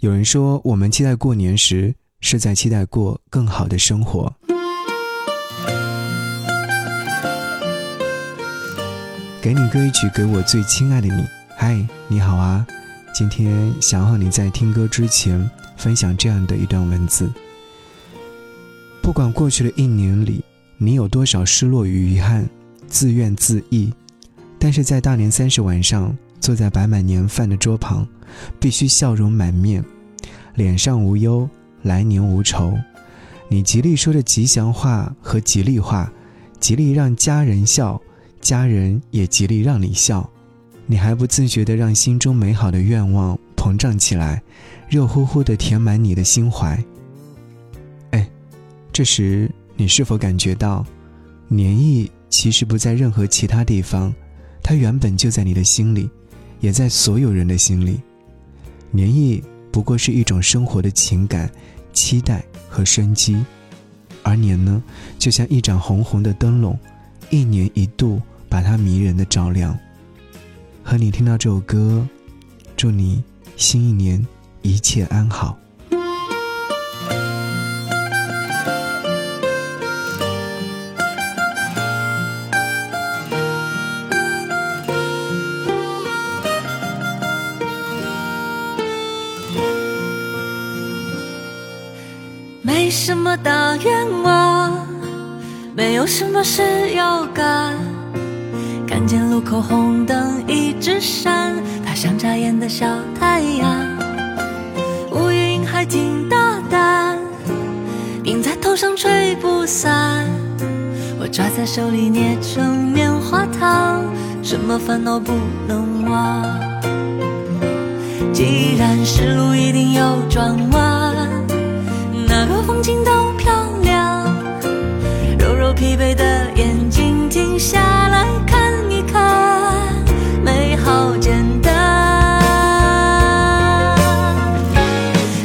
有人说，我们期待过年时，是在期待过更好的生活。给你歌一曲，给我最亲爱的你。嗨，你好啊！今天想和你在听歌之前分享这样的一段文字。不管过去的一年里，你有多少失落与遗憾，自怨自艾，但是在大年三十晚上，坐在摆满年饭的桌旁，必须笑容满面，脸上无忧，来年无愁。你极力说着吉祥话和吉利话，极力让家人笑，家人也极力让你笑，你还不自觉地让心中美好的愿望膨胀起来，热乎乎地填满你的心怀。哎这时，你是否感觉到，年意其实不在任何其他地方，它原本就在你的心里，也在所有人的心里。年意不过是一种生活的情感、期待和生机，而年呢，就像一盏红红的灯笼，一年一度把它迷人的照亮。和你听到这首歌，祝你新一年一切安好。没什么大愿望，没有什么事要干。看见路口红灯一直闪，它像眨眼的小太阳。乌云还挺大胆，顶在头上吹不散。我抓在手里捏成棉花糖，什么烦恼不能忘？既然是路，一定有转弯。风景都漂亮，揉揉疲惫的眼睛，停下来看一看，美好简单。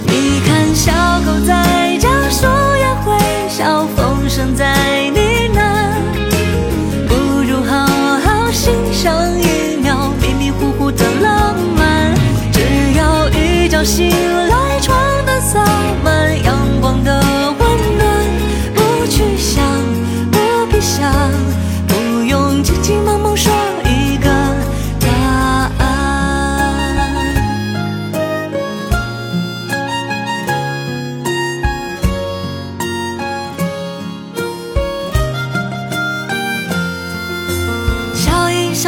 你看小狗在叫，树也会笑，风声在呢喃，不如好好欣赏一秒迷迷糊糊的浪漫。只要一觉醒来，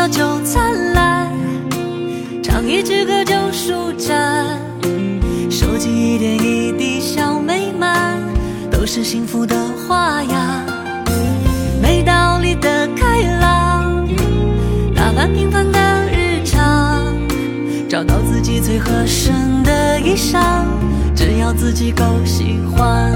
就灿烂，唱一支歌就舒展，收集一点一滴小美满。都是幸福的花样，没道理的开朗，打扮平凡的日常，找到自己最合身的衣裳，只要自己够喜欢，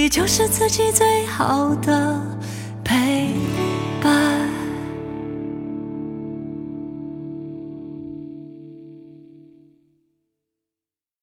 你就是自己最好的陪。